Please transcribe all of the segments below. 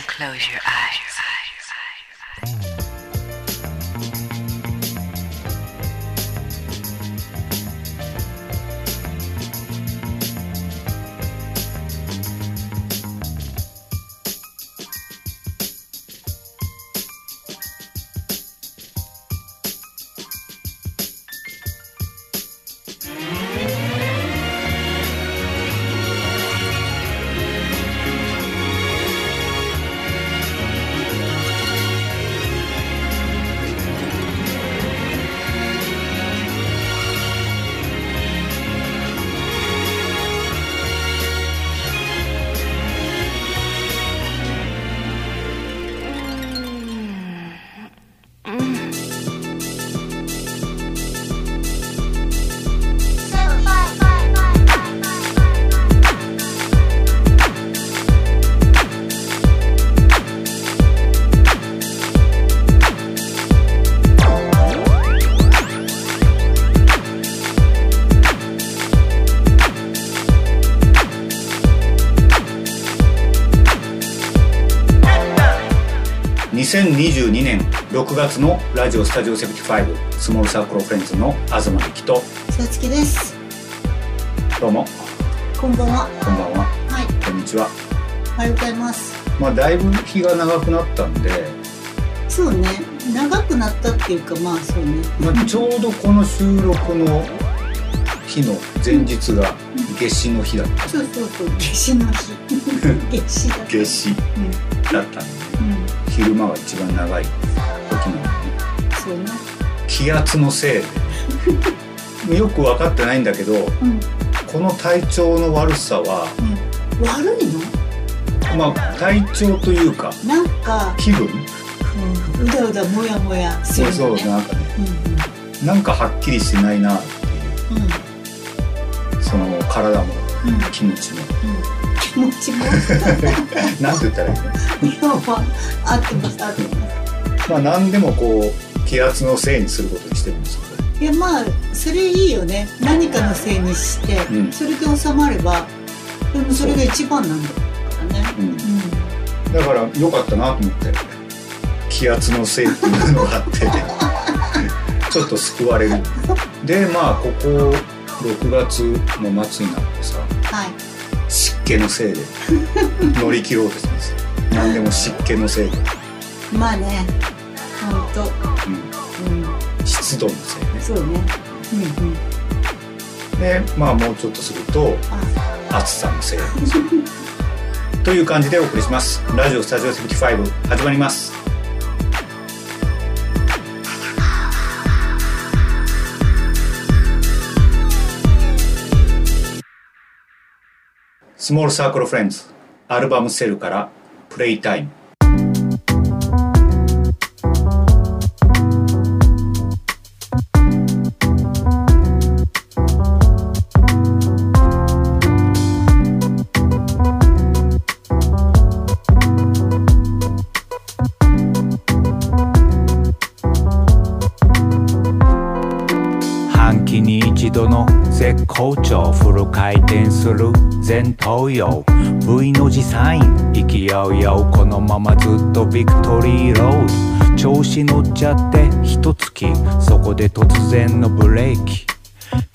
close your eyes.2022 6月のラジオスタジオ75スモールサークルフレンズの東力とさつきです。どうもこんばんは。こんばんははい。こんにちはおはようございます。まあだいぶ日が長くなったんで、そうね。長くなったっていうか、まあそうね。まあ、ちょうどこの収録の日の前日が夏至の日だったそうそうそう。夏至の日。夏至だった。夏至うん。だったんでうん。昼間が一番長い。気圧のせいでよく分かってないんだけどうん。この体調の悪さはうん。悪いの？まあ体調というかなんか、気分？うん、うだうだもやもやすそうるのね。そうなんかねうんなんかはっきりしてないなってうん。うん。いうその体もうん。気持ちもうん。気持ちも？なんて言ったらいいの？合ってます、合ってます。まあ何でもこう気圧のせいにすることにしてるんですけど。いやまあそれいいよね。何かのせいにして、うん。それで収まればでもそれが一番なんだからね。うん。うだから良かったなと思って。気圧のせいっていうのがあって。ちょっと救われる。でまあここ6月の末になってさんはい。湿気のせいで乗り切ろうとしてます。何でも湿気のせいで、まあね。ほんとうん、うん湿度のせいね。そうね。うんうん。でまあもうちょっとするとあ。暑さのせい。という感じでお送りします。ラジオスタジオ75始まります。スモールサークルフレンズアルバムセルからプレイタイム好調フル回転する前頭葉。V の字サイン。勢いよ。このままずっとビクトリーロード調子乗っちゃって一月そこで突然のブレーキ。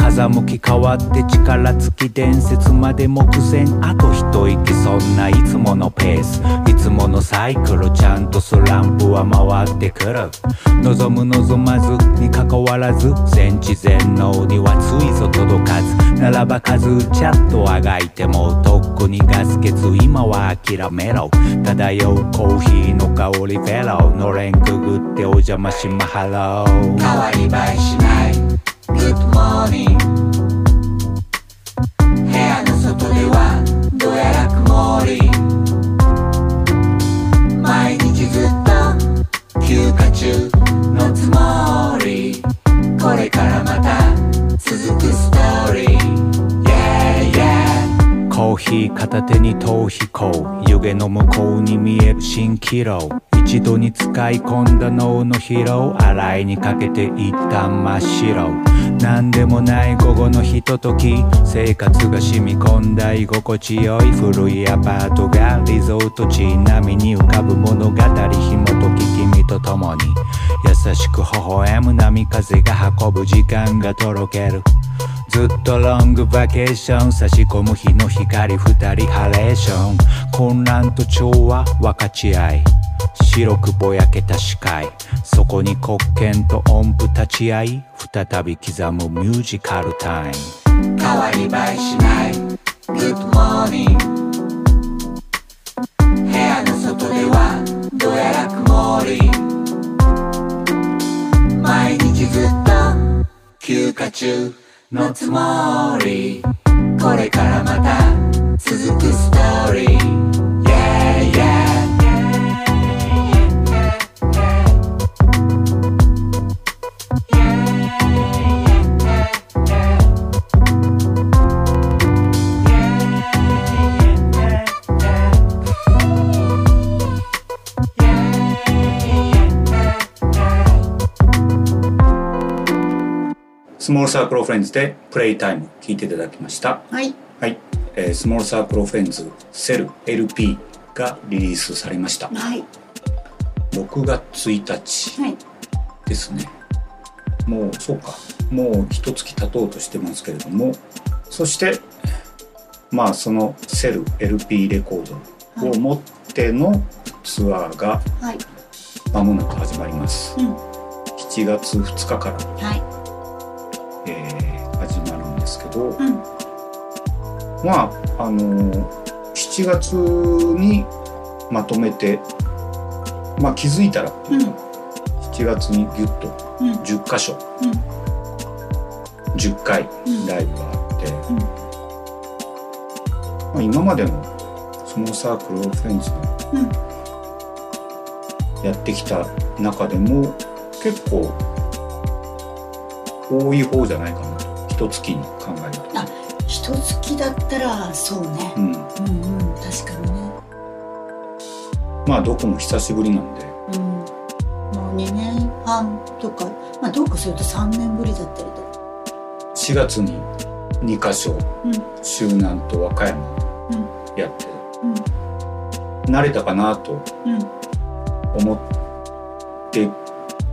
風向き変わって力尽き伝説まで目前あと一息そんないつものペース。いつものサイクルちゃんとスランプは回ってくる。望む望まずにかかわらず全知全能にはついぞ届かず。ならば数ちゃっとあがいてもとっくにガス欠今は諦めろ。漂うコーヒーの香りフェロー。のれんくぐってお邪魔しまハロー。変わり映えしない。Good morning. 部屋の外ではどやら曇り。毎日ずっと休暇中のつもり。これからまた続くストーリー。Yeah yeah. コーヒー片手に逃避行湯気の向こうに見える蜃気楼。一度に使い込んだ脳の疲労洗いにかけて一旦真っ白。何でもない午後のひととき。生活が染み込んだ居心地よい古いアパートがリゾート地並みに浮かぶ物語紐解き君と共に。優しく微笑む波風が運ぶ時間がとろける。ずっとロングバケーション。差し込む日の光二人ハレーション。混乱と調和分かち合い。白くぼやけた視界。そこに黒鍵と音符立ち会い。再び刻むミュージカルタイム。変わり映えしない。Good morning 部屋の外ではどうやら曇り。毎日ずっと休暇中。のつもり。これからまた続くストーリー。スモールサークルフレンズ」で「プレイタイム」聞いていただきました。はい。はい、えースモールサークルフレンズセル LP がリリースされました。はい。6月1日はい。ですね。もうそうか。もう一月経とうとしてますけれども。そしてまあそのセル LP レコードを持ってのツアーがはい。間もなく始まります。うん。7月2日から、はいえー始まるんですけど、うん。まああのー7月にまとめてまあ気づいたらうか、7月にギュッとうん。10箇所、うん。10回うん。ライブがあって、うん。まあ、今までのそのサークル・オブ・フレンズうん。のやってきた中でも結構多い方じゃないかな。一月に考えると。あ一月だったらそうね。うん、うんうん確かにね。まあどこも久しぶりなんで。うん。もう2年半とか。まあどうかすると3年ぶりだったりとか。4月に2カ所うん。周南と和歌山うん。やって。うん。慣れたかなとうん。思って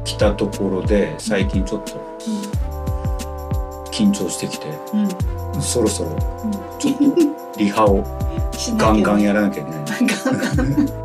きたところで最近ちょっと緊張してきてうん。そろそろうんちょっと リハをガンガンやらなきゃいけない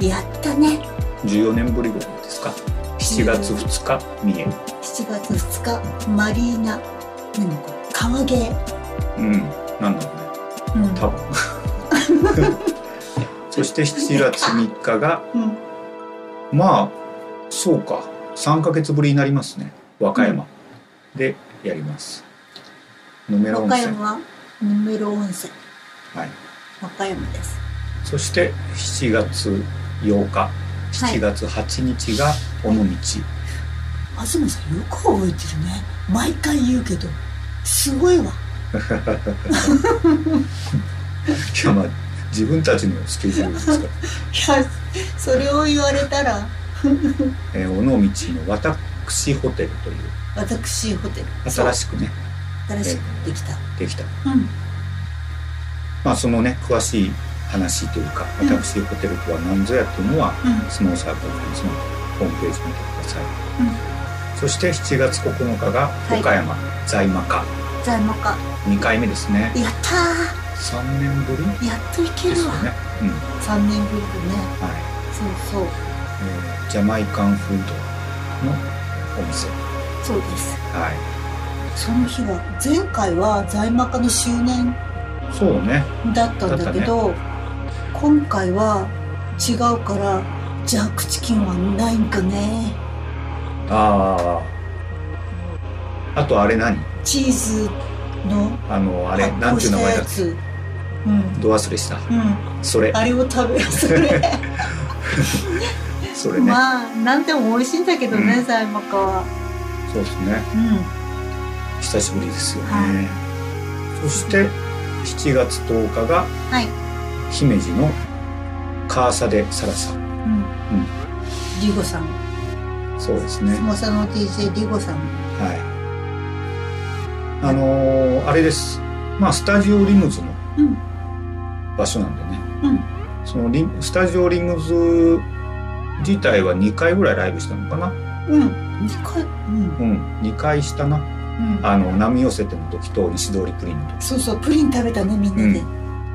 やったね。14年ぶりぐらいですか？7月2日三重。7月2日マリーナ。何これ？川芸。うん。なんだろうね。うん。多分。そして7月3日がうん。まあそうか。3ヶ月ぶりになりますね。和歌山。でやります。野村和温泉。歌山はヌメロ温泉。はい。和歌山です。そして7月8日7月8日が尾道、東さんよく覚えてるね。毎回言うけどすごいわ。いやまあ自分たちのスケジュールですか？ら、いやそれを言われたら。えー尾道の私ホテルという。私ホテル。新しくね。新しくできた。できた。うん。まあそのね詳しい話というかうん私ホテルとは何ぞやっていうのは、うん。スノーサークルフェンスのホームページ見てください、うん。そして7月9日が岡山、在魔科材木か2回目ですね。やった3年ぶり？ーやっといけるわ、ね、うん。3年ぶりでね。はい。そうそう。えージャマイカンフードのお店。そうです。はその日は前回は在魔科の周年いそうね。だったんだけど今回は違うからジャークチキンはないんかね。あああとあれ何？チーズのあのあれ発なんていう名前だっ酵したやつ。うん。けど忘れした。うん。それ。あれを食べるそれ。それね、まあ何でも美味しいんだけどねうん。在魔科は。そうですね。うん。久しぶりですよね、はい。そして7月10日がはい姫路のカーサデサラサ。うん。リゴさん。そうですね。スモサの DJ リゴさん。はい。あのーあれです。まあスタジオリムズのうん。場所なんでね。うん。そのリスタジオリムズ自体は2回ぐらいライブしたのかな。うん。2回。うん。うん。2回したな。うん。あの波寄せての時と西通りプリンの時。そうそうプリン食べたねみんなで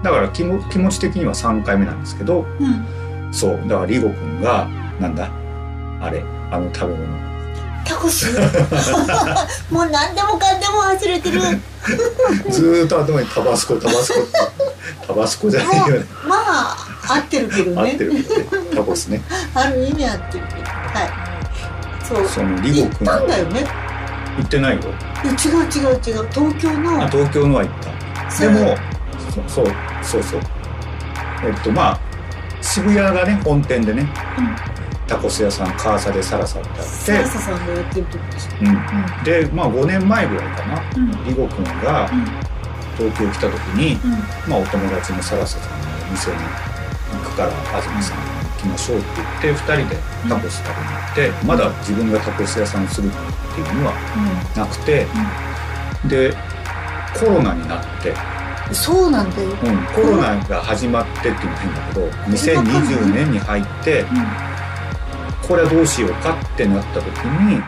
だから気も気持ち的には3回目なんですけどうん。そう。だからリゴくんがなんだ？あれあの食べ物。タコス？もう何でもかんでも忘れてる。ずーっと頭にタバスコタバスコ タバスコじゃないよね。まあ合ってるけどね。合ってるタコスね。ある意味合ってるけど。はい。そう。そのリ行っゴくんたんだよね。行ってないよ。違う違う違う。東京の。あ東京のは行った。でもそそうそうそう。えっとまあ渋谷がね本店でねうん。タコス屋さんカーサでサラサってあサってラサさんがやってる時でしょうん。うでまあ5年前ぐらいかなうん。うんリゴくんがうん。東京来た時に、うん。まあ、お友達のサラサさんのお店に行くから東さんに行きましょうって言って2人でタコス食べに行って、まだ自分がタコス屋さんするっていうのはなくて、でコロナになって、うんそうなんだよ。うん、コロナが始まってっていうのは変だけど2020年に入ってうん。これはどうしようかってなった時にうん。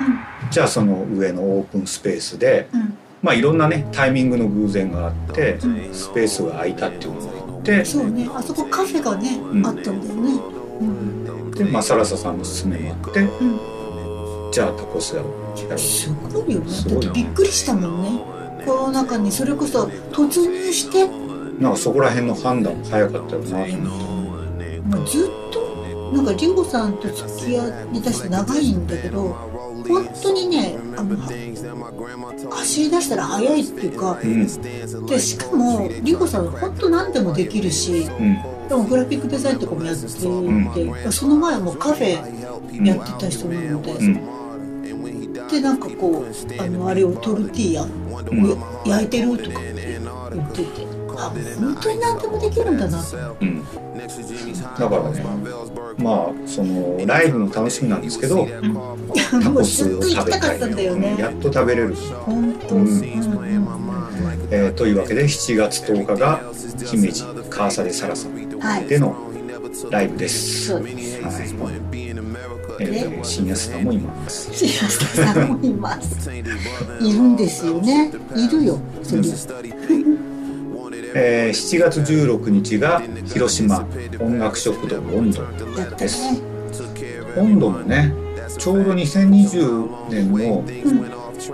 じゃあその上のオープンスペースでうん。まあいろんなねタイミングの偶然があってうん。スペースが空いたっていうのがあってそうね。あそこカフェがね、ん。あったんだよね。うんで、まあ、サラサさんの勧めもあってうん。じゃあタコスやろうすごいよね。びっくりしたもんねコロナ禍にそれこそ突入して。なんかそこら辺の判断も早かったよなと思ってもうずっとなんかリゴさんと付き合い出して長いんだけど本当にねあの走り出したら早いっていうかうん。でしかもリゴさんは本当何でもできるしうん。でもグラフィックデザインとかもやってて、その前はもうカフェやってた人なので、うん。でなんかこうあのあれをトルティーヤを焼いてるとか言っててあ本当に何でもできるんだなとうん。だからねまあそのライブも楽しみなんですけどタもうコスを食べたいねうん。やっと食べれる。本当、ううん。んえーというわけで7月10日が姫路カーサラサはいでのライブです。そうです。はい。えーと新安さんもいます。シアスタさんもいます。いるんですよね。いるよえー7月16日が広島音楽食堂温度です。ね温度もね、ちょうど2020年の、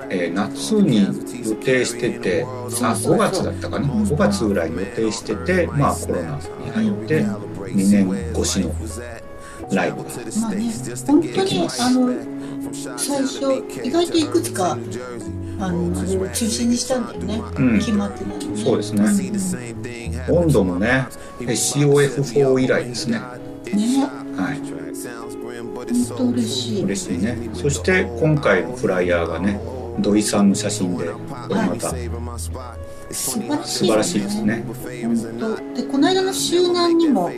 えー夏に予定してて、あ5月だったかな、5月ぐらいに予定してて、まあコロナに入って2年越しのライブが。まあね本当にあの最初意外といくつかあのあれを中止にしたんだよね、うん決まってないのねそうですね。温度もね、SCOF4 以来ですね。ねはい。本当嬉しい嬉しいねそして今回のフライヤーがね土井さんの写真でこれまた素晴らしいらしいですね。本当。でこの間の周年にも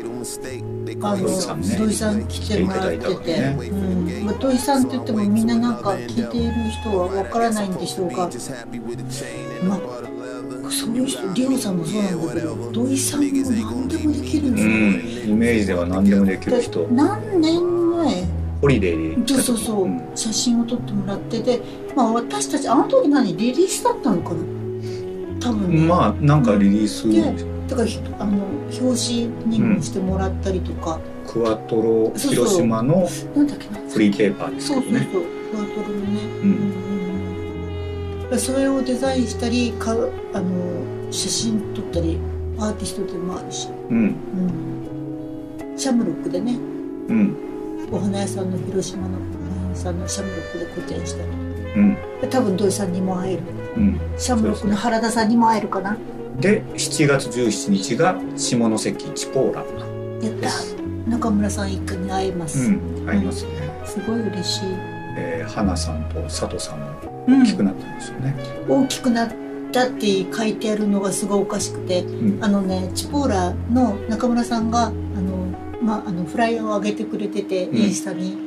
あの土井さん来てもらってて、来てね。うん。まあ、土井さんって言ってもみんななんか聞いている人はわからないんでしょうが、まあ、そういう人リオさんもそうなんだけど土井さんも何でもできるんうですよ、ん。イメージでは何でもできる人。で何年前？ホリデーでそうそうそう、ん写真を撮ってもらってて、まあ、私たちあの時何リリースだったのかな？多分ね、まあなんかリリース。でだからひあの表紙にもしてもらったりとか、クワトロ広島のなんだっけな。フリーペーパーですそうそうそう。けどねクワトロのね、うん。うんうんそれをデザインしたりかあの写真撮ったりアーティストでもあるし、うん。うん、シャムロックでね。うん。お花屋さんの広島のお花屋さんのシャムロックで個展したり。うん。で多分土井さんにも会えるうん。シャムロックの原田さんにも会えるかな？で7月17日が下関チポーラ。やった。中村さん一家に会えます、うんありますね、すごい嬉しい、えー、花さんと佐藤さんもうん。大きくなったんですよね、大きくなったって書いてあるのがすごいおかしくてうん。あのねチポーラの中村さんがあの、まあ、あのフライヤーを上げてくれてて、ん。インスタに。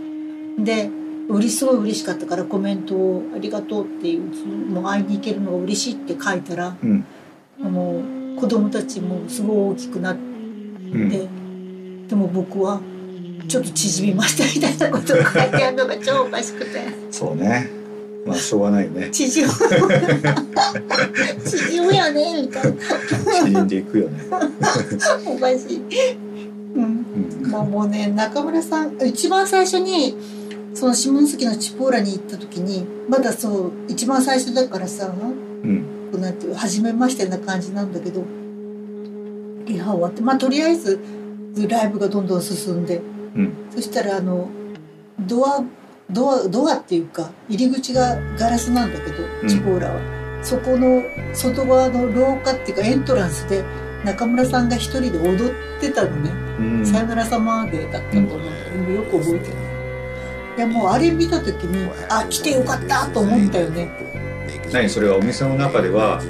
でうれすごい嬉しかったからコメントを「ありがとう」っていうもう会いに行けるのが嬉しいって書いたらうん。あの子供たちもすごい大きくなって、うん。でも僕はちょっと縮みましたみたいなことを書いてあるのが超おかしくて。そうね。まあしょうがないよね。縮む。縮むよねみたいな。縮んでいくよね、おかしい。うん。うん。まあもうね中村さん一番最初にその下関のチポーラに行った時にまだそう一番最初だからさうん。こうなんていう初めましてな感じなんだけどリハ終わってまあとりあえずライブがどんどん進んでうん。そしたらあのドアドアドアっていうか入り口がガラスなんだけど、うん。チポーラは。そこの外側の廊下っていうかエントランスで中村さんが一人で踊ってたのね。うん。さよなら様でだったと思うんだけど、よく覚えてるいやもうあれ見た時にあ来てよかったと思ったよね。何それはお店の中では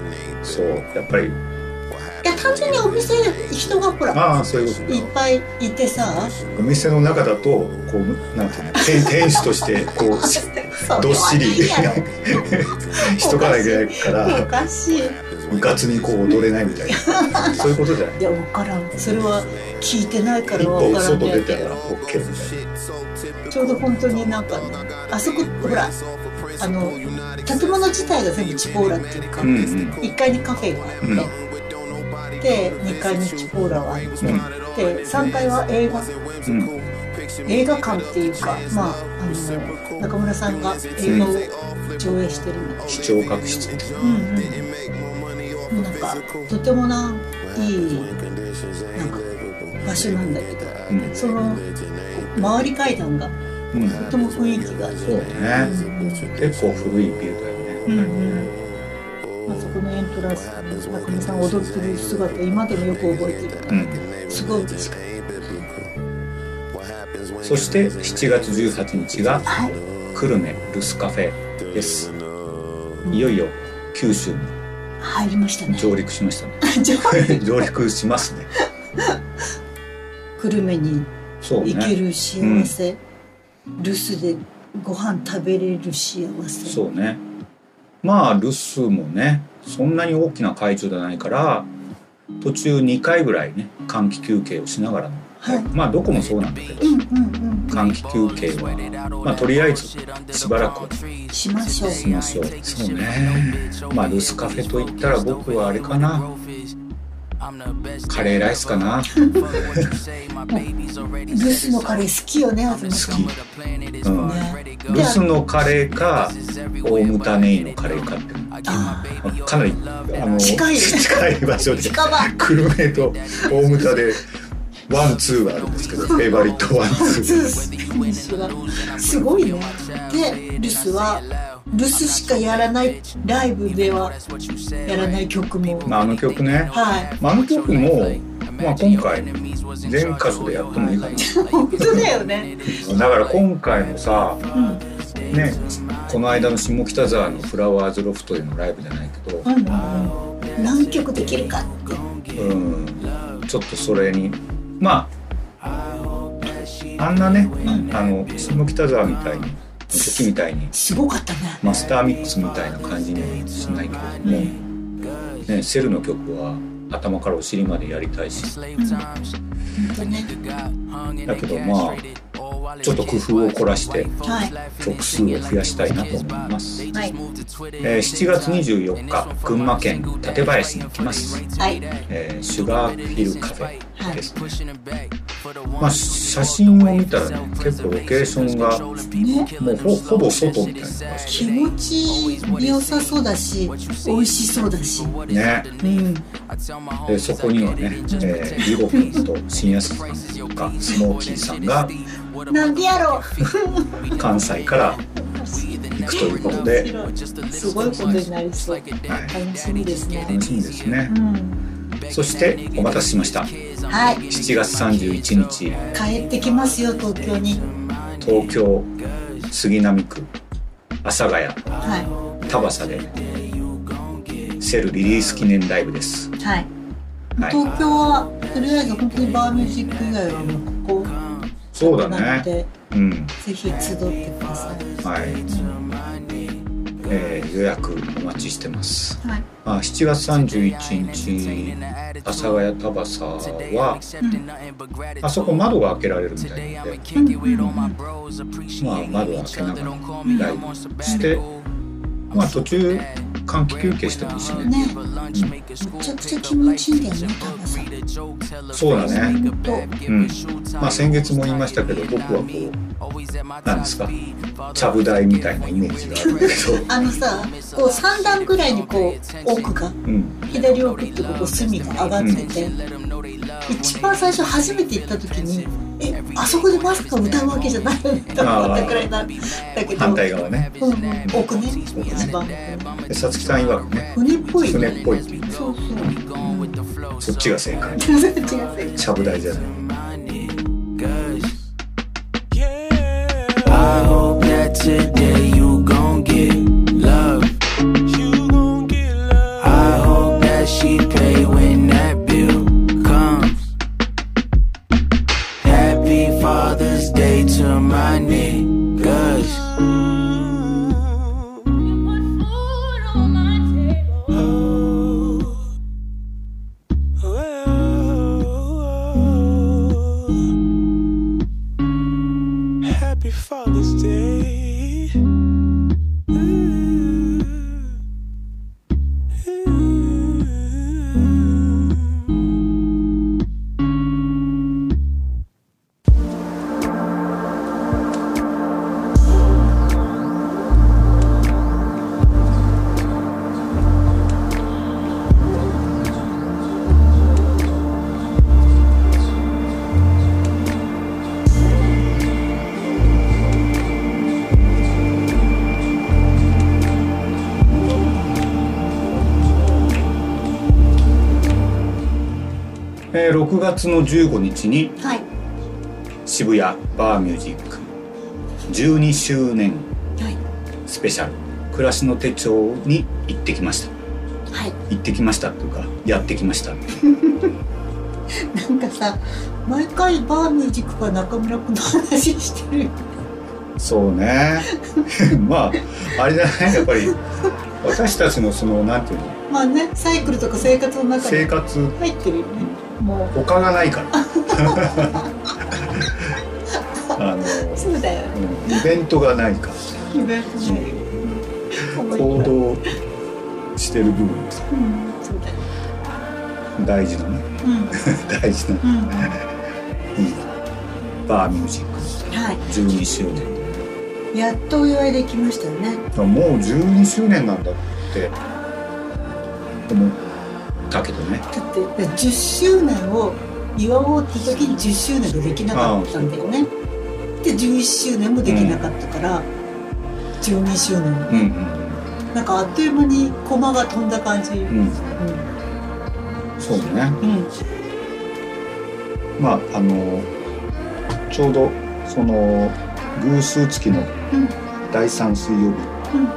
そうやっぱり。いや単純にお店人がほらああそういうこといっぱいいてさ。お店の中だとこうなんていうの店店主としてこう しどっしり。しと かなきゃいけないかろおらかしい部活にこう踊れないみたいな。そういうことじゃない。いや分からん。それは聞いてないから分からん。外出たら OK みたいな。ちょうど本当になんかあそこほらあの建物自体が全部チポーラっていうか、うんうん。1階にカフェがあって、で2階にチポーラがあって、で3階は映画うん。映画館っていうかまああの中村さんが映画を上映してるの視聴覚室みたいな。うんうんなんかとてもないいなんか場所なんだけど、うんその周り階段がうんとても雰囲気があって、そうね結構古いビルだよねうん。うんあそこのエントランスで中村さんが踊ってる姿今でもよく覚えてる。すごい嬉しかっそして7月18日がたはい。久留米ルスカフェです。いよいよ九州に入りましたね。上陸しましたね。上陸。しますね。久留米に行ける幸せ、留守でご飯食べれる幸せ。そうね。まあ留守もねそんなに大きな会場じゃないから途中2回ぐらいね換気休憩をしながらの、はい。まあどこもそうなんだけど。うんうん換気休憩はまあとりあえずしばらくうんしましょう。しましょう。そうね。まあ留守カフェといったら僕はあれかな。カレーライスかな。留守のカレー好きよね好き。うん。ね。留守のカレーか大牟田ネイのカレーかってかなりあの 近い場所で。近場。久留米と大牟田でワンツーがあるんですけど フェイバリットワンツー。すごいねで留守は留守しかやらないライブではやらない曲も。まああの曲ね、はい。まあ、あの曲もまあ今回全カ所でやってもいいか 本当だよね。なだから今回のさうん。ねこの間の下北沢のフラワーズロフトでのライブじゃないけどうんうん。何曲できるかって。うん。ちょっとそれにまああんなねあの下北沢みたいに時みたいにすごかったね。マスターミックスみたいな感じにはしないけども、ね、セルの曲は頭からお尻までやりたいし。本当ねだけどまあちょっと工夫を凝らしてはい。曲数を増やしたいなと思います、はい。えー7月24日群馬県館林に行きます、はい。えーシュガーヒルカフェですね、まあ写真を見たらね結構ロケーションがねもうほほぼ外みたいな。場所気持ち良さそうだし美味しそうだし。ね。うんでそこにはね、えー、リゴ君と新安さんとかスモーキーさんがなんでやろ関西から行くということでうすごいことになりそう。楽しみですね。楽しみですね。うん。そしてお待たせしました。はい。7月31日。帰ってきますよ東京に。東京杉並区阿佐ヶ谷。は田端でセルリリース記念ライブです。いはい。はい。東京はとりあえず本当にバーミュージック以外はもうここそうだね。うんぜひ集ってください。はい、えー予約お待ちしてます。はい。あ7月31日阿佐ヶ谷田端は、あそこ窓が開けられるみたいなので、まあ窓を開けながらライブしてまあ途中換気休憩してもいいしね。ね。めちゃくちゃ気持ちいいんだよねそうだね。うん。まあ先月も言いましたけど僕はこうなんですかちゃぶ台みたいなイメージがあるんだけど。あのさこう3段ぐらいにこう奥がうん。左奥ってここ隅が上がってて、一番最初初めて行った時にえあそこでまさか歌うわけじゃないよねと思ったくらいなんだけど反対側ね。うんうん、奥ね一番。でさつきさん曰くね。船っぽい。船っぽい。そうそう、うん、そっちが正解。全然違う違うちゃぶ台じゃない。I hope that today you gon' get 6月の15日にはい。渋谷バーミュージック12周年はい。スペシャル暮らしの手帳に行ってきました。はい。行ってきましたっていうかやってきました。なんかさ毎回バーミュージックか中村君の話してる。よそうね。まああれじゃないやっぱり私たちのそのなんていうの？まあねサイクルとか生活の中に生活。入ってるよねも他がないから。あの、うそうだよ。ねうんイベントがないから。イベントないよ行動してる部分。うんそうだよ。大事なね。うん。大事な、うん。うん。バーミュージック。はい。12周年。やっとお祝いできましたよね。もう12周年なんだって。思って10周年を祝おうって時に10周年ができなかったんだよね。で11周年もできなかったから、12周年。うんうんなんかあっという間に駒が飛んだ感じ、うん。うん。そうね。うん。まああのちょうどその偶数月のうん。第3水曜日うん。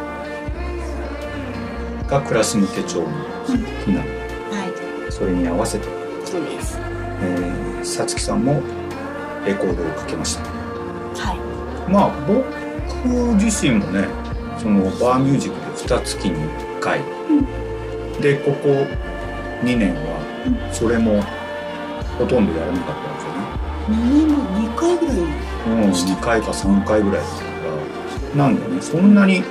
が暮らしの手帳の日なのはいそれに合わせて。そうです。えーさつきさんもレコードをかけました。はい。まあ僕自身もねそのバーミュージックで2月に1回、でここ2年はそれもほとんどやらなかったんですよね。2年も2回ぐらい。うん、2回か3回ぐらいだったから。なんでねそんなに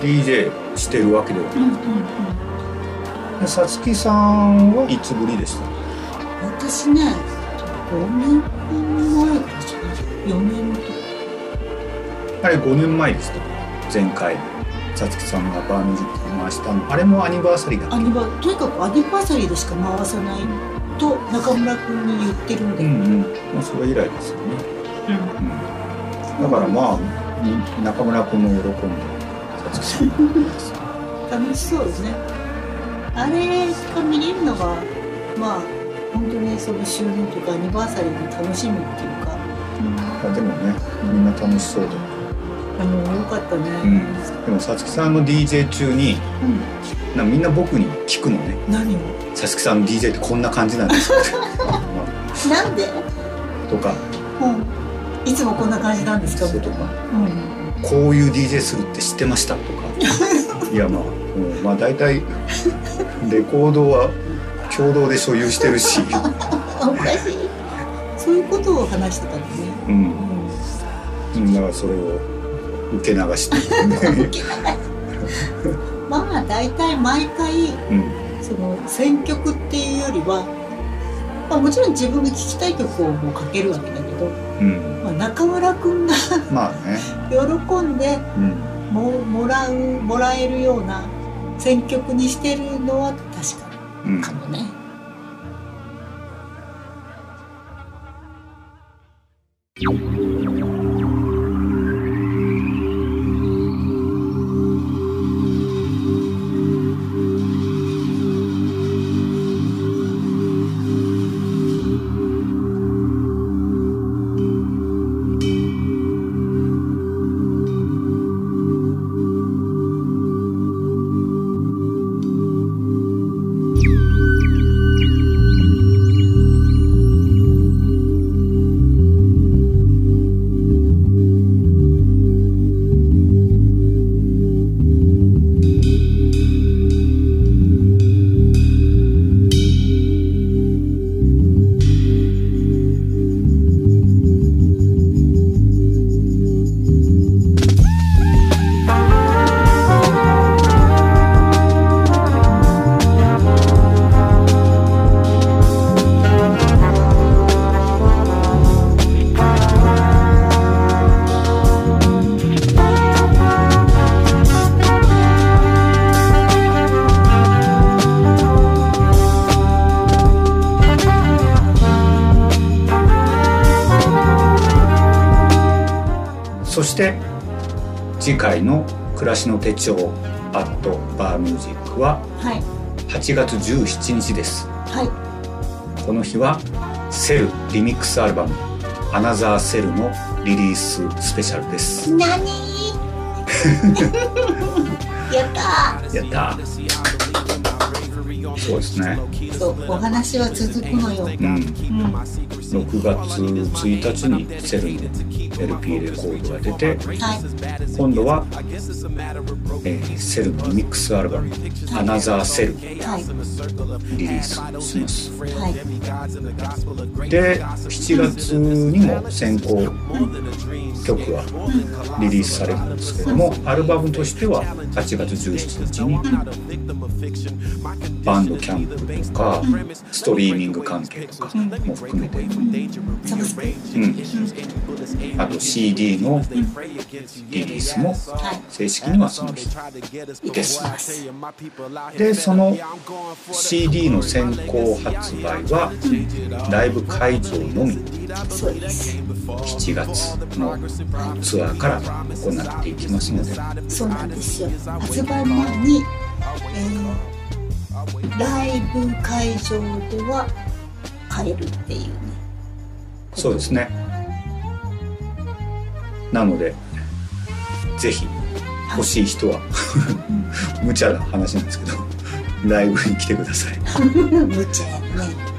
DJ してるわけではない。うんうんうんでさつきさんはいつぶりでした？私ね5年前かない4年とかあれ5年前でした前回。さつきさんがバーミュージックで回したの。あれもアニバーサリーだアニバとにかくアニバーサリーでしか回さない。と中村君に言ってるんだよ、うんうん。まあそれ以来ですよね、うん、だからまあに中村君も喜んでさつきさんが楽しそうですねあれが見れるのがまあ本当にその周年とかアニバーサリーの楽しみっていうか。まあでもねみんな楽しそうで、あのよかったね、うん、でもさつきさんの DJ 中にうん。なみんな僕に聞くのね。何を？さつきさんの DJ ってこんな感じなんですか なんで、とか。うん、いつもこんな感じなんですか？とか。うん。こういう DJ するって知ってました？とか。いやまあ、うん、まあ大体レコードは共同で所有してるし、あ おかしい。そういうことを話してたのね、うん。う、うん。だからそれを受け流して、ん、まあ大体毎回うん、その選曲っていうよりは、まあ、もちろん自分が聴きたい曲をもうかけるわけだけど、うん、まあ、中村君がまあね、喜んでうん、ももらうもらえるような選曲にしてるのは確かうんかもね。そして次回の「暮らしの手帳アットバーミュージックははい。8月17日です。はい。この日はセルリミックスアルバム「アナザーセル」のリリーススペシャルです。何？やった。やった。そうですね。ーそうお話は続くのよ。うん。うん6月1日にセルの LP レコードが出てはい今度は、えーセルのリミックスアルバム「アナザーセル」はい。リリースします。はい。で7月にも先行曲はリリースされるんですけどもアルバムとしては8月17日にバンドキャンプとかストリーミング関係とかも含めて、うん、あと CD のリリースもはい。正式にはその日いたしますでその CD の先行発売はライブ会場のみ。そうです7月のツアーから行っていきますので。そうなんですよ。発売前に、えーライブ会場では買えるっていうね。そうですね。なのでぜひ欲しい人は。無茶な話なんですけど。ライブに来てください。無茶やね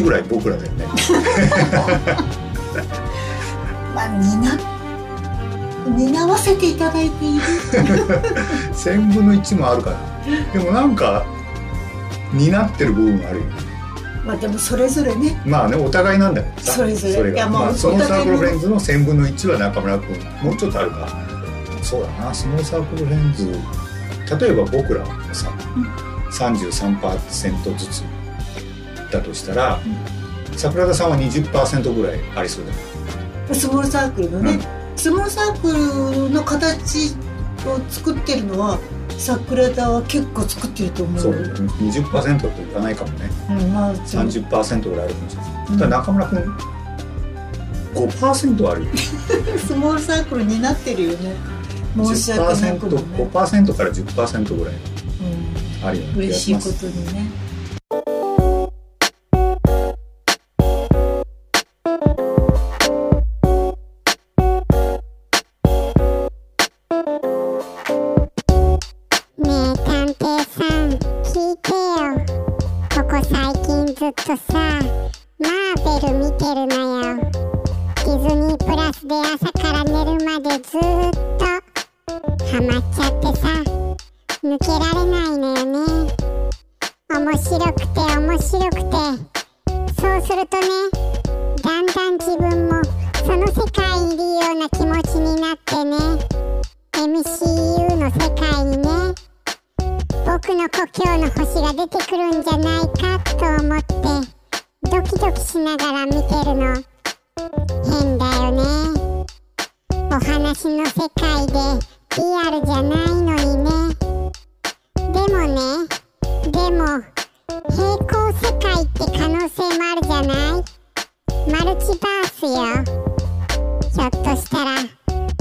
1ぐらい僕らだよね。まあ担担わせていただいている。1000分の1もあるかなでもなんか担ってる部分があるよ。ねまあでもそれぞれね。まあねお互いなんだけどさ。それぞれ。いやがまあ、そのサークルフレンズの1000分の1は中村君。もうちょっとあるかそうだな。スモールサークルフレンズ。例えば僕らがさ、33%ずつだとしたら、桜田さんは20%ぐらいありそうだよスモールサークルのね、スモールサークルの形を作ってるのは桜田は結構作ってると思うそう20%といかないかもね。うんまあそう30%ぐらいあるかもしれない、ただ中村君5%あるよ。スモールサークルになってるよね。申し訳なくもね、5%から10%ぐらいあるような気嬉しいこがしますとにねマーベル見てるのよ。ディズニープラスで朝から寝るまでずっとハマっちゃってさ。抜けられないのよね。面白くて面白くて。そうするとねだんだん自分もその世界にいるような気持ちになってね。MCU の世界にね僕の故郷の星が出てくるんじゃないかと思って。ドキドキしながら見てるの。変だよね。お話の世界でリアルじゃないのにね。でもねでも平行世界って可能性もあるじゃない？マルチバースよ。ひょっとしたら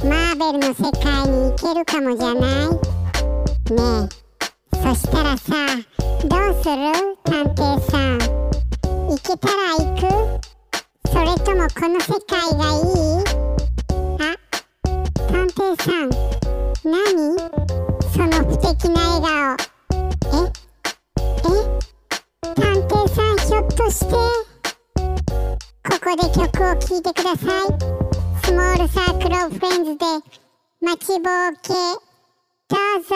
マーベルの世界に行けるかもじゃない？ねえ。そしたらさどうする？探偵さん。行けたら行く？それともこの世界がいい？あ探偵さん何？その不敵な笑顔。え？え？探偵さんひょっとして？ここで曲を聴いてください。 Small Circle of Friends で待ちぼうけ。どうぞ。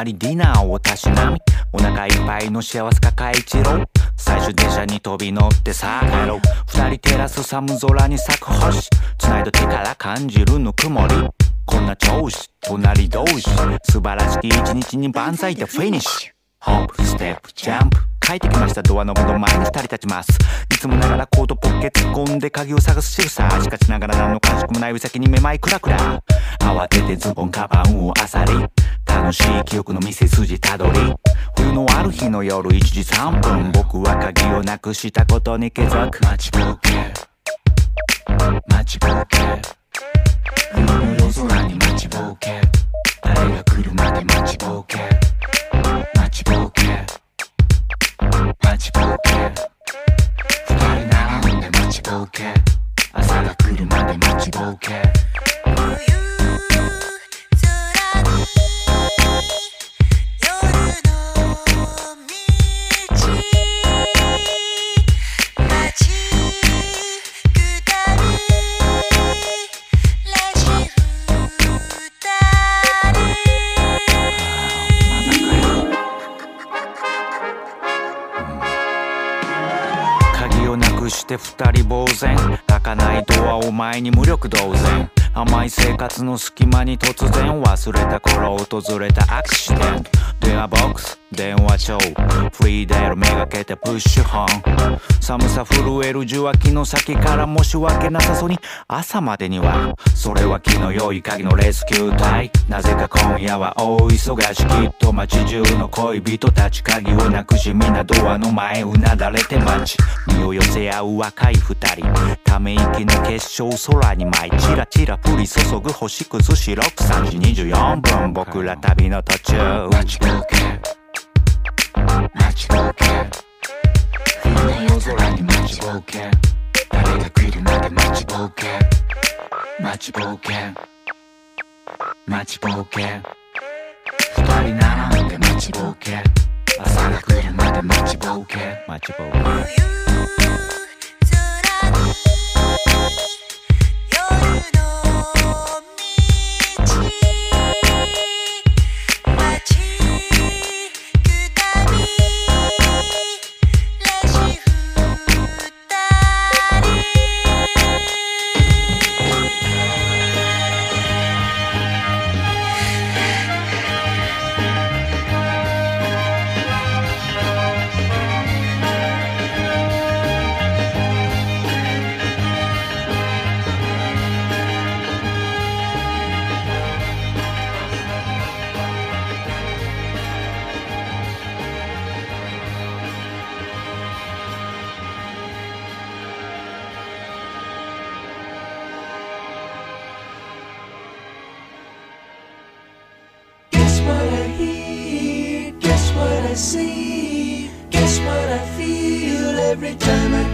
まりディナーをたしなみお腹いっぱいの幸せ抱え一郎。最終電車に飛び乗ってさあ帰ろう。二人照らす寒空に咲く星繋いだ手から感じるぬくもり。こんな調子隣同士。素晴らしき一日に万歳でフィニッシュ。ホップステップジャンプ帰ってきました。ドアノブの前に二人立ちます。いつもながらコートポッケ突っ込んで鍵を探す仕草。しかしながら何の感触もない先にめまいクラクラ。慌ててズボンカバンを漁り。楽しい記憶の店筋たどり。冬のある日の夜1時3分。僕は鍵をなくしたことに気づく。待ちぼうけ。待ちぼうけ。冬の夜空に待ちぼうけ。誰が来るまで待ちぼうけ。待ちぼうけ。待ちぼうけ。二人並んで待ちぼうけ。朝が来るまで待ちぼうけ。して二人呆然。開かないドアを前に無力同然。甘い生活の隙間に突然忘れた頃訪れたアクシデント。電話ボックス。電話帳フリーデールめがけてプッシュホン。寒さ震える受話器の先からもし訳なさそうに。朝までにはそれは気の良い鍵のレスキュー隊。なぜか今夜は大忙しきっと街中の恋人たち鍵をなくしみんなドアの前うなだれて待ち。身を寄せ合う若い二人。ため息の結晶空に舞いチラチラ降り注ぐ星屑白く3時24分僕ら旅の途中。待ちぼうけ待ちぼうけ冬の夜空に待ちぼうけ誰が来るまで待ちぼうけ待ちぼうけ待ちぼうけ二人並んで待ちぼうけ朝が来るまで待ちぼうけ待ちぼうけマ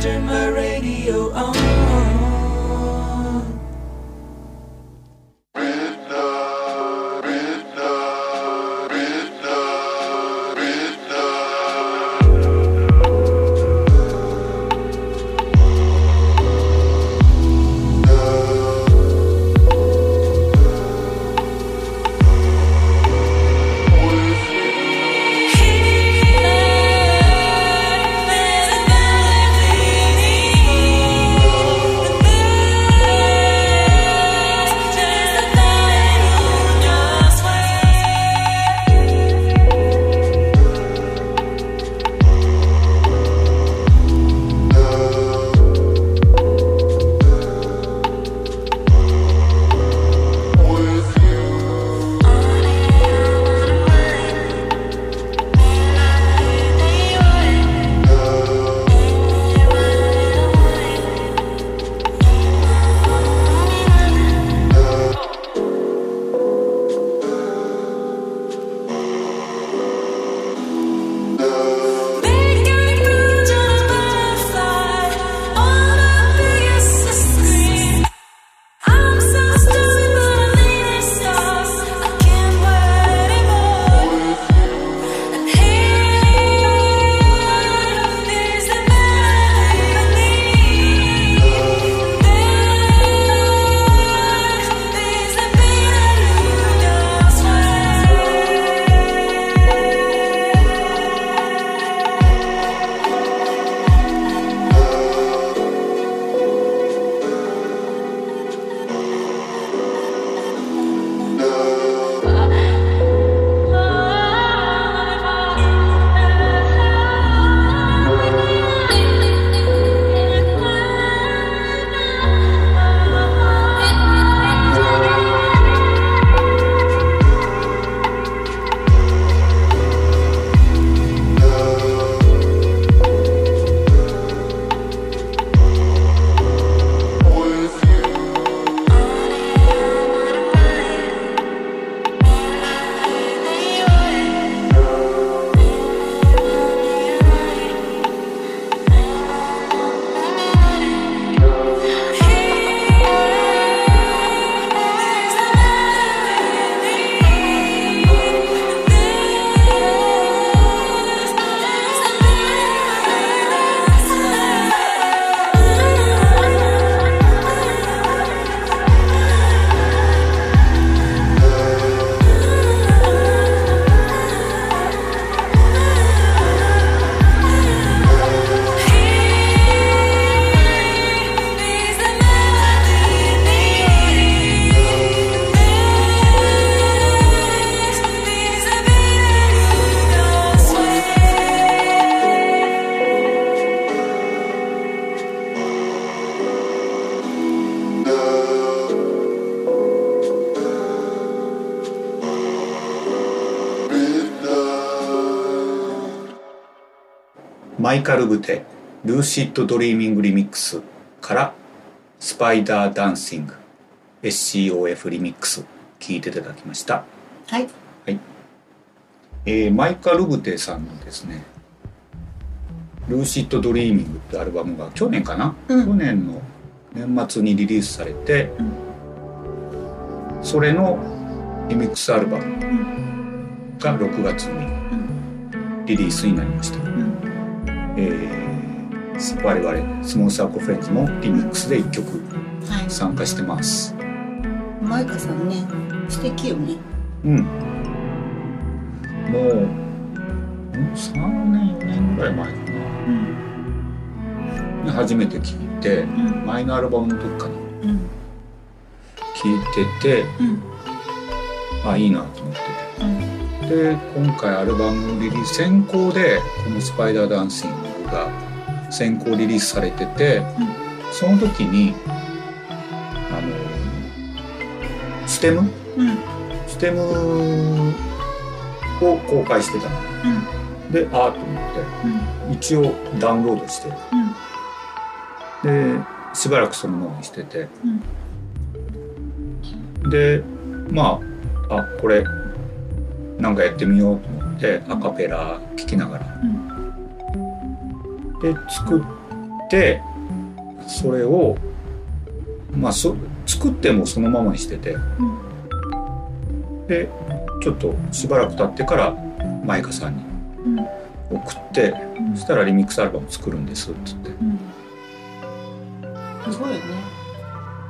turn my radio on. イカル・ブテ「 Lucid Dreaming Remix」から「 Spider Dancing」SCOF リミックス聞いていただきました。はい。はい。えーマイカル・ブテさんのですね「ルーシッド・ドリーミング」ってアルバムが去年かな、うん。去年の年末にリリースされて、それのリミックスアルバムが6月にリリースになりました、えー我々スモールサーコフレンズもリミックスで1曲はい。参加してます。マイカさんね素敵よね。うん。もううん3年4年ぐらい前かな、初めて聴いて、前のアルバムの時かなうん。聴いてて、あいいなと思ってて。で今回アルバムリリース先行でこの「スパイダーダンシング」が先行リリースされてて、その時にあのステム？うん。ステムを公開してたの。でああと思って一応ダウンロードして。でしばらくそのままにしてて。でまああこれなんかやってみようと思ってアカペラ聴きながら、で作ってそれをまあそ作ってもそのままにしてて、でちょっとしばらく経ってからマイカさんに送って、そしたらリミックスアルバム作るんですっつって、すごいよね。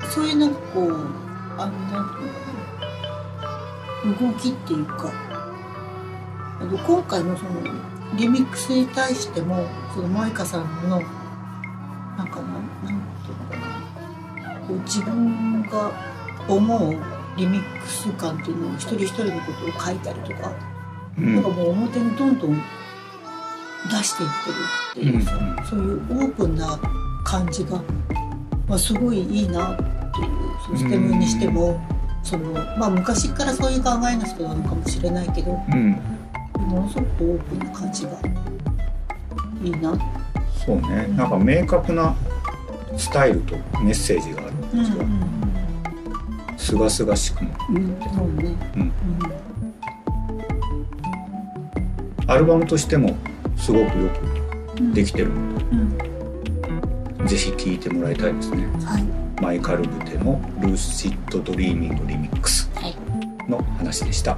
そういうなんかこうあのなんていうのかな。動きっていうか。今回のそのリミックスに対してもそのマイカさんのなんかななんていうのかな。こう自分が思うリミックス感っていうのを一人一人のことを書いたりとか、うん。なんかもう表にどんどん出していってるっていうさ、そういうオープンな感じが、まあ、すごいいいなっていうステムにしても、そのまあ、昔からそういう考えの人なのかもしれないけど、うんものすごくオープンな感じがいいな。そうね。なんか明確なスタイルとメッセージがあるうん感じがすがすがしくも。うんううね。うん。アルバムとしてもすごくよくできてるので、ぜひ聴いてもらいたいですね、マイカル・ブテの「 Lucid Dreaming Remix」の話でした、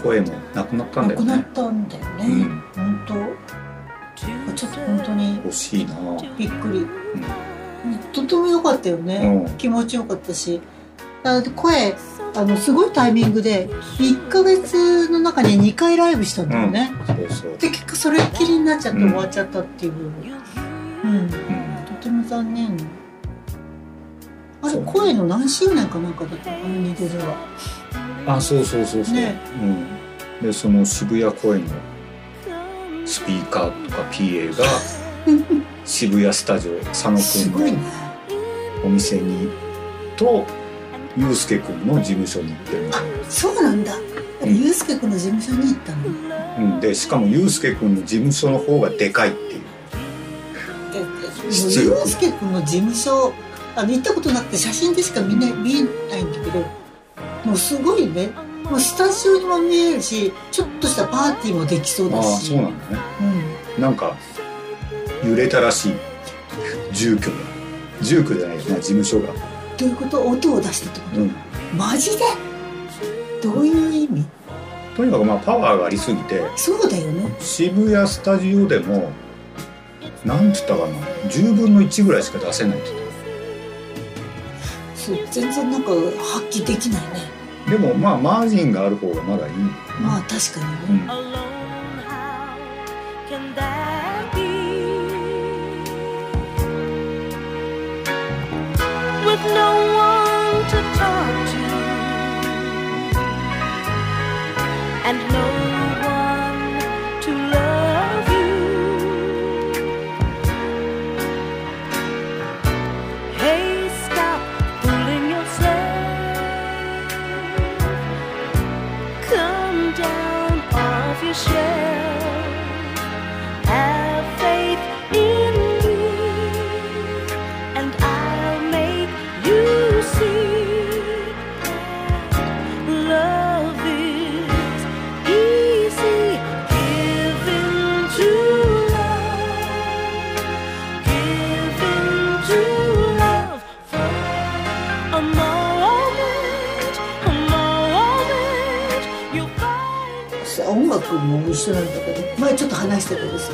渋谷公演もなくなったんだよね。なくなったんだよね、うん。本当？ちょっと本当に欲しいな。びっくり、とても良かったよね、うん。気持ちよかったし。あ声あのすごいタイミングで1ヶ月の中に2回ライブしたんだよね、そうそう。で結果それっきりになっちゃってうん終わっちゃったっていううん、とても残念。あれ声の何周年かなんかだったの？あの二度ではあそうそうそうそう、ね。うん、でその渋谷公演のスピーカーとか PA が 渋谷スタジオ佐野くんのお店にとゆうすけくんの事務所に行ってるの。そうなんだ。ゆうすけくんの事務所に行ったの？うん、でしかもゆうすけくんの事務所の方がでかいっていう。出ゆ力うすけくんの事務所あの行ったことなくて写真でしか見ない見えないんだけどもうすごいね。もうスタジオにも見えるしちょっとしたパーティーもできそうだし。ああそうなんだね。うん。なんか揺れたらしい。住居が。住居じゃないよ、まあ、事務所が。どういうこと？音を出したってこうん。とマジで？どういう意味？とにかくまあパワーがありすぎて。そうだよね。渋谷スタジオでもなんつったかな。10分の1ぐらいしか出せないって言ってそう全然なんか発揮できないね。たでもまあマージンがある方がまだいい、まあ確かにね、うん、音楽も一緒なんだけど前ちょっと話したけどさ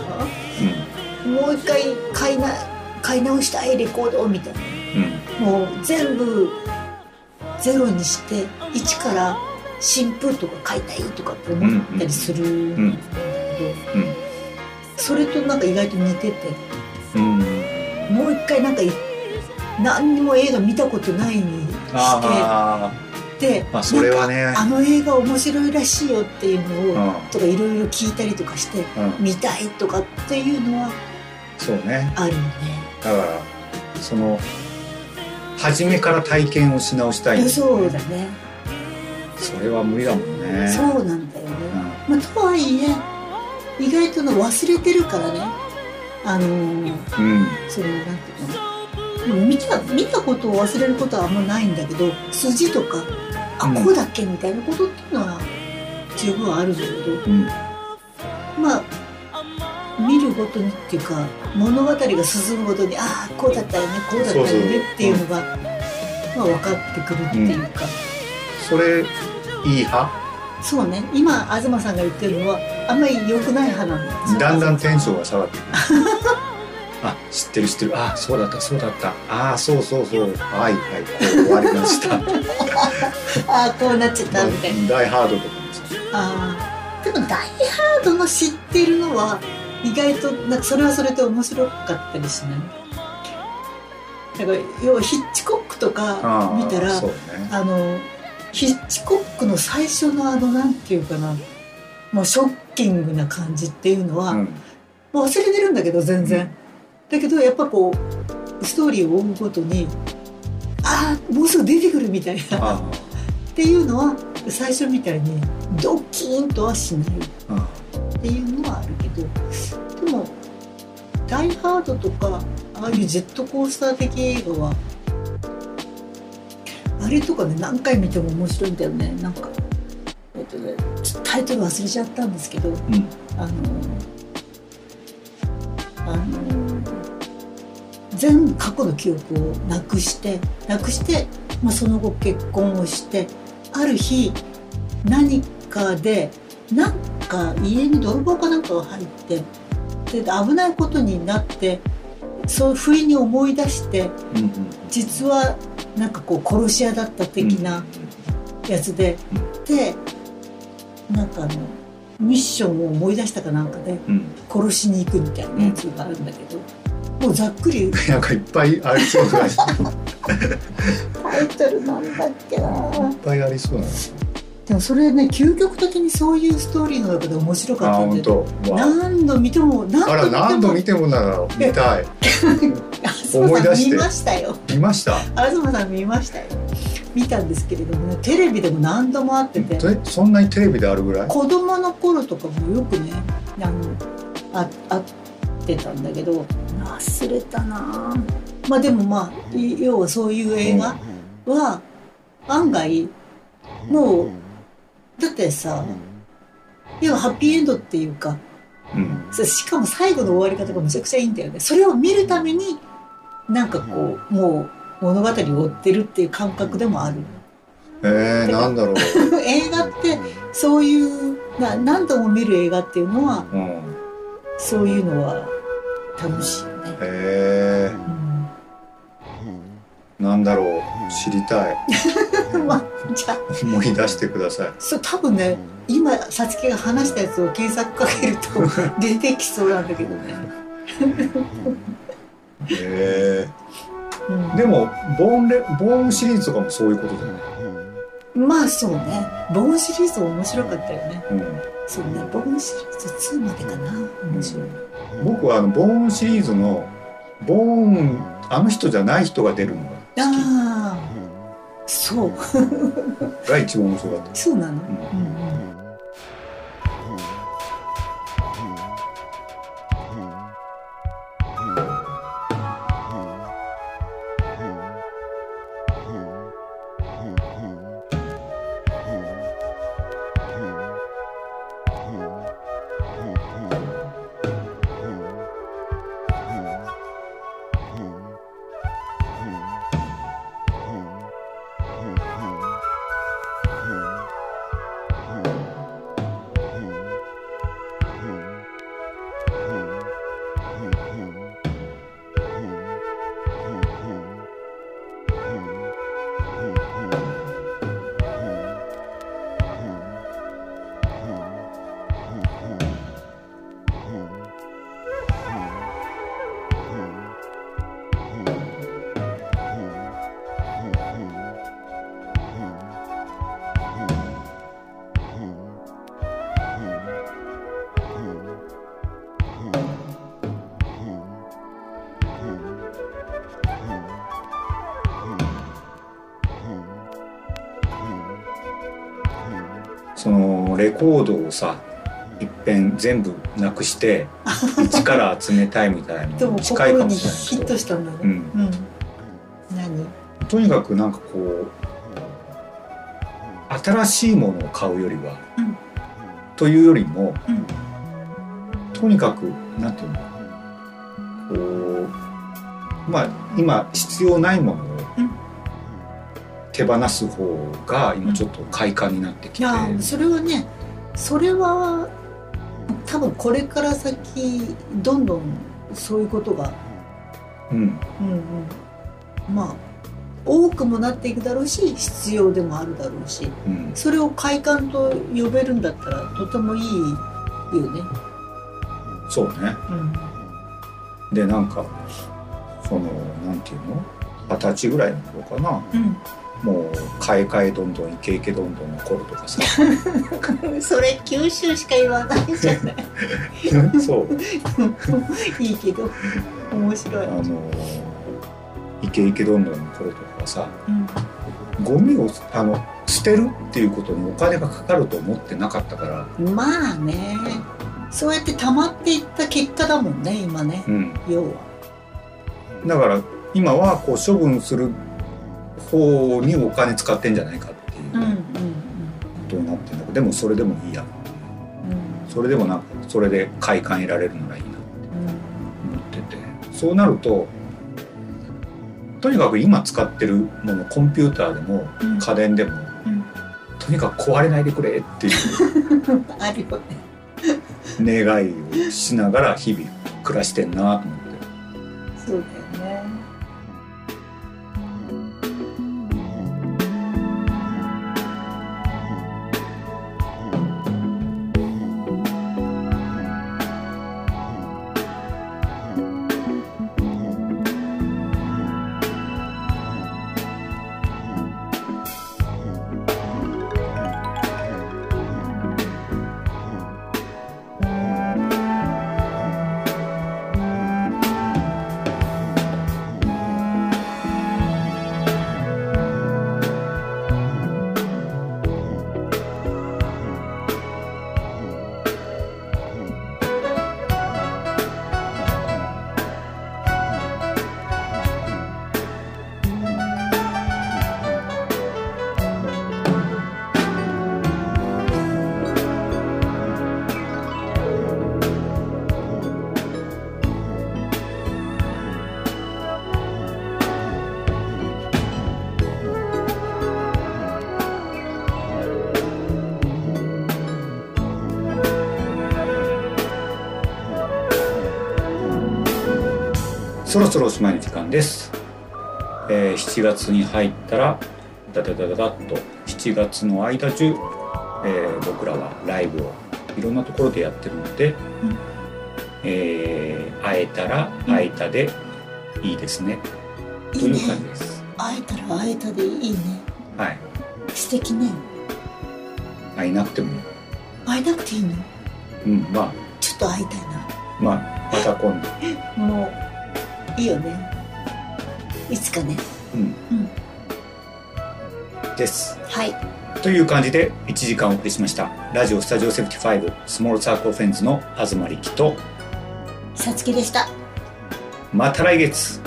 もう一回買いな買い直したいレコードみたいなもう全部ゼロにして一から新風とか買いたいとかって思ったりするんだけど、それとなんか意外と似てて。うん。もう一回なんかい何にも映画見たことないにしてまあそれはね。なんかあの映画面白いらしいよっていうのを、うん。とかいろいろ聞いたりとかして、うん。見たいとかっていうのはあそうね。あるよね。だからその初めから体験をし直したい。ねそうだね。それは無理だもんね。そうなんだよね、まあ、とはいえ意外との忘れてるからね。あのーうん。そのなんていうの。見た見たことを忘れることはあんまないんだけど筋とかあこうだっけみたいなことっていうのは十分あるんだけど、うん。まあ見るごとにっていうか物語が進むごとにああこうだったよねこうだったよねっていうのがまあ分かってくるっていうか、それいい派？そうね。今東さんが言ってるのはあんまり良くない派なんですよ。だんだんテンションが下がってくる あ知ってる知ってる。あそうだったそうだった。あそうそうそう。はいはい終わりました。ああこうなっちゃったみたいな。ダイハードとかもさああでも「ダイ・ハード」の知ってるのは意外となんかそれはそれで面白かったりしない？だから要はヒッチコックとか見たらそうね。あのヒッチコックの最初のあのなんていうかなもうショッキングな感じっていうのは、うん。もう忘れてるんだけど全然、だけどやっぱこうストーリーを追うごとにああもうすぐ出てくるみたいな。あっていうのは最初みたいにドキーンとはしない。あっていうのはあるけどでも「ダイ・ハード」とかああいうジェットコースター的映画はあれとかね何回見ても面白いんだよね。なんかえっとねタイトル忘れちゃったんですけどうん。あの全部過去の記憶をなくしてなくして、まあ、その後結婚をしてある日何かでなんか家に泥棒かなんかが入ってで危ないことになってそう不意に思い出してうんうん実はなんかこう殺し屋だった的なやつで、でなんかあのミッションを思い出したかなんかでうん。殺しに行くみたいなやつがあるんだけど、もうざっくり。なんかいっぱいありそうだしい？っタイトルなんだっけな。ぱいありそうだなでもそれね究極的にそういうストーリーの中で面白かあったん本で何度見ても何あら度見ても。何度見てもなら見たい。思い出して見ましたよ。見ました？東さん見ましたよ。見たんですけれどもねテレビでも何度もあってて。えそんなにテレビであるぐらい？子供の頃とかもよくねあのああってたんだけど忘れたな。まあでもまあい要はそういう映画は案外もうだってさ要はハッピーエンドっていうかうん。そしかも最後の終わり方がめちゃくちゃいいんだよね。それを見るためになんかこうもう物語を追ってるっていう感覚でもある。えー、なんだろう、映画ってそういうな何度も見る映画っていうのはうん、そういうのは楽しいよね、えー、なんだろう。知りたい。うん、まあじゃあ。思い出してください。そう多分ね今さつきが話したやつを検索かけると 出てきそうなんだけどね、えうん。ー、でもボーンレボーンシリーズとかもそういうことだよね。まあそうね。ボーンシリーズ面白かったよね。うん。そうねボーンシリーズ2までかな。面白い、僕はあのボーンシリーズのボーンあの人じゃない人が出るのがああそう。が一番面白かった。そうなの、うんコードをさいっぺん全部なくして 一から集めたいみたいなの近いかもしれないヒッけどトしたんだね。うん。うん。何？とにかくなんかこう新しいものを買うよりは、うん。というよりも、うん。とにかくなんていうの？こうまあ今必要ないものをうん。手放す方が今ちょっと快感になってきて、いやそれはねそれは多分これから先どんどんそういうことがうん、うん。うんまあ多くもなっていくだろうし必要でもあるだろうしうん、それを快感と呼べるんだったらとてもいいよね。そうね。うん。でなんかそのなんていうの？二十歳ぐらいの頃かな。うんもう買い替えどんどんイケイケどんどんの頃とかさ。それ九州しか言わないんじゃない。そう。いいけど面白い。あ。のイケイケどんどんの頃とかはさ。うん。ゴミをあの捨てるっていうことにお金がかかると思ってなかったから、まあね。そうやって溜まっていった結果だもんね今ね。うん、要は。だから今はこう処分する方にお金使ってんじゃないかっていう。ことになってんだけどでもそれでもいいや。うんうんそれでもなんかそれで快感得られるならいいなと思ってて。そうなるととにかく今使ってるものコンピューターでもうん。家電でも、うん。とにかく壊れないでくれっていう。あるよね。願いをしながら日々暮らしてんなと思って。そうそろそろおしまいの時間です、えー7月に入ったらダダダダダッと7月の間中、えー僕らはライブをいろんなところでやってるので、えー会えたら会えたでいいですね、という感じです。会えたら会えたでいいね。はい。素敵ね。会えなくても。会えなくていいの？うんまあ。ちょっと会いたいな。まあまた今度。もういいよね。いつかね。うん。うん。です。はい。という感じで1時間お送りしました。ラジオスタジオ75スモールサークルフェンズの東力とさつきでした。また来月